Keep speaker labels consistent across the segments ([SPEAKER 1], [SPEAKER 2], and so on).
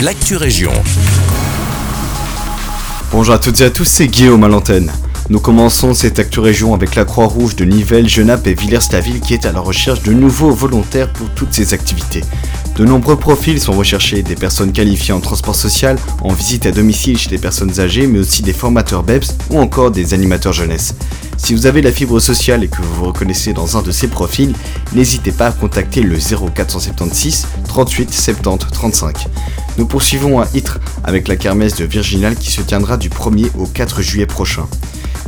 [SPEAKER 1] l'actu région.
[SPEAKER 2] Bonjour à toutes et à tous, c'est Guillaume à l'antenne. Nous commençons cette Actu Région avec la Croix-Rouge de Nivelles, Genappe et Villers-la-Ville qui est à la recherche de nouveaux volontaires pour toutes ces activités. De nombreux profils sont recherchés, des personnes qualifiées en transport social, en visite à domicile chez les personnes âgées, mais aussi des formateurs BEPS ou encore des animateurs jeunesse. Si vous avez la fibre sociale et que vous vous reconnaissez dans un de ces profils, n'hésitez pas à contacter le 0476 38 70 35. Nous poursuivons à Ytre avec la kermesse de Virginal qui se tiendra du 1er au 4 juillet prochain.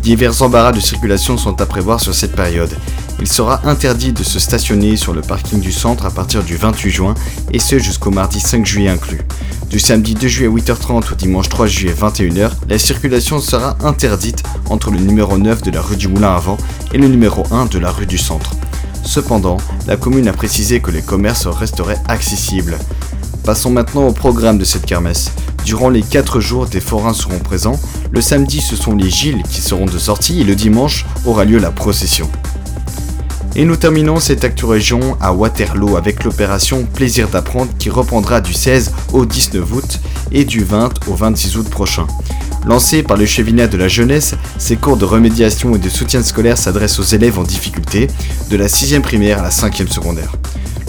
[SPEAKER 2] Divers embarras de circulation sont à prévoir sur cette période. Il sera interdit de se stationner sur le parking du centre à partir du 28 juin et ce jusqu'au mardi 5 juillet inclus. Du samedi 2 juillet 8h30 au dimanche 3 juillet 21h, la circulation sera interdite entre le numéro 9 de la rue du Moulin avant et le numéro 1 de la rue du Centre. Cependant, la commune a précisé que les commerces resteraient accessibles. Passons maintenant au programme de cette kermesse. Durant les 4 jours, des forains seront présents. Le samedi, ce sont les Gilles qui seront de sortie et le dimanche aura lieu la procession. Et nous terminons cette Actu Région à Waterloo avec l'opération Plaisir d'apprendre qui reprendra du 16 au 19 août et du 20 au 26 août prochain. Lancé par le Chevinet de la jeunesse, ces cours de remédiation et de soutien scolaire s'adressent aux élèves en difficulté, de la 6e primaire à la 5e secondaire.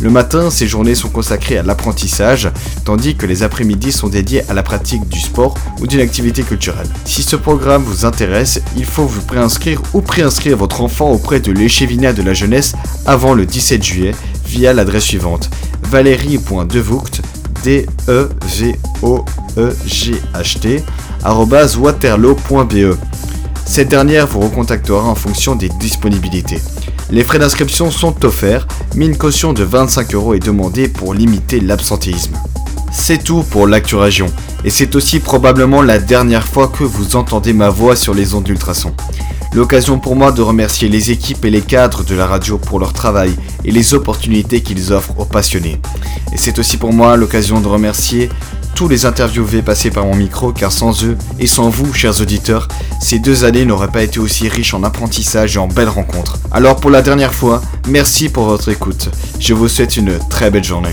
[SPEAKER 2] Le matin, ces journées sont consacrées à l'apprentissage, tandis que les après-midi sont dédiés à la pratique du sport ou d'une activité culturelle. Si ce programme vous intéresse, il faut vous préinscrire ou préinscrire votre enfant auprès de l'échevinat de la jeunesse avant le 17 juillet via l'adresse suivante valérie.devoucht d e e waterloo.be. Cette dernière vous recontactera en fonction des disponibilités. Les frais d'inscription sont offerts, mais une caution de 25 euros est demandée pour limiter l'absentéisme. C'est tout pour l'actu région, et c'est aussi probablement la dernière fois que vous entendez ma voix sur les ondes d'ultrasons. L'occasion pour moi de remercier les équipes et les cadres de la radio pour leur travail et les opportunités qu'ils offrent aux passionnés. Et c'est aussi pour moi l'occasion de remercier tous les interviewés passés par mon micro car sans eux et sans vous, chers auditeurs, ces deux années n'auraient pas été aussi riches en apprentissage et en belles rencontres. Alors pour la dernière fois, merci pour votre écoute. Je vous souhaite une très belle journée.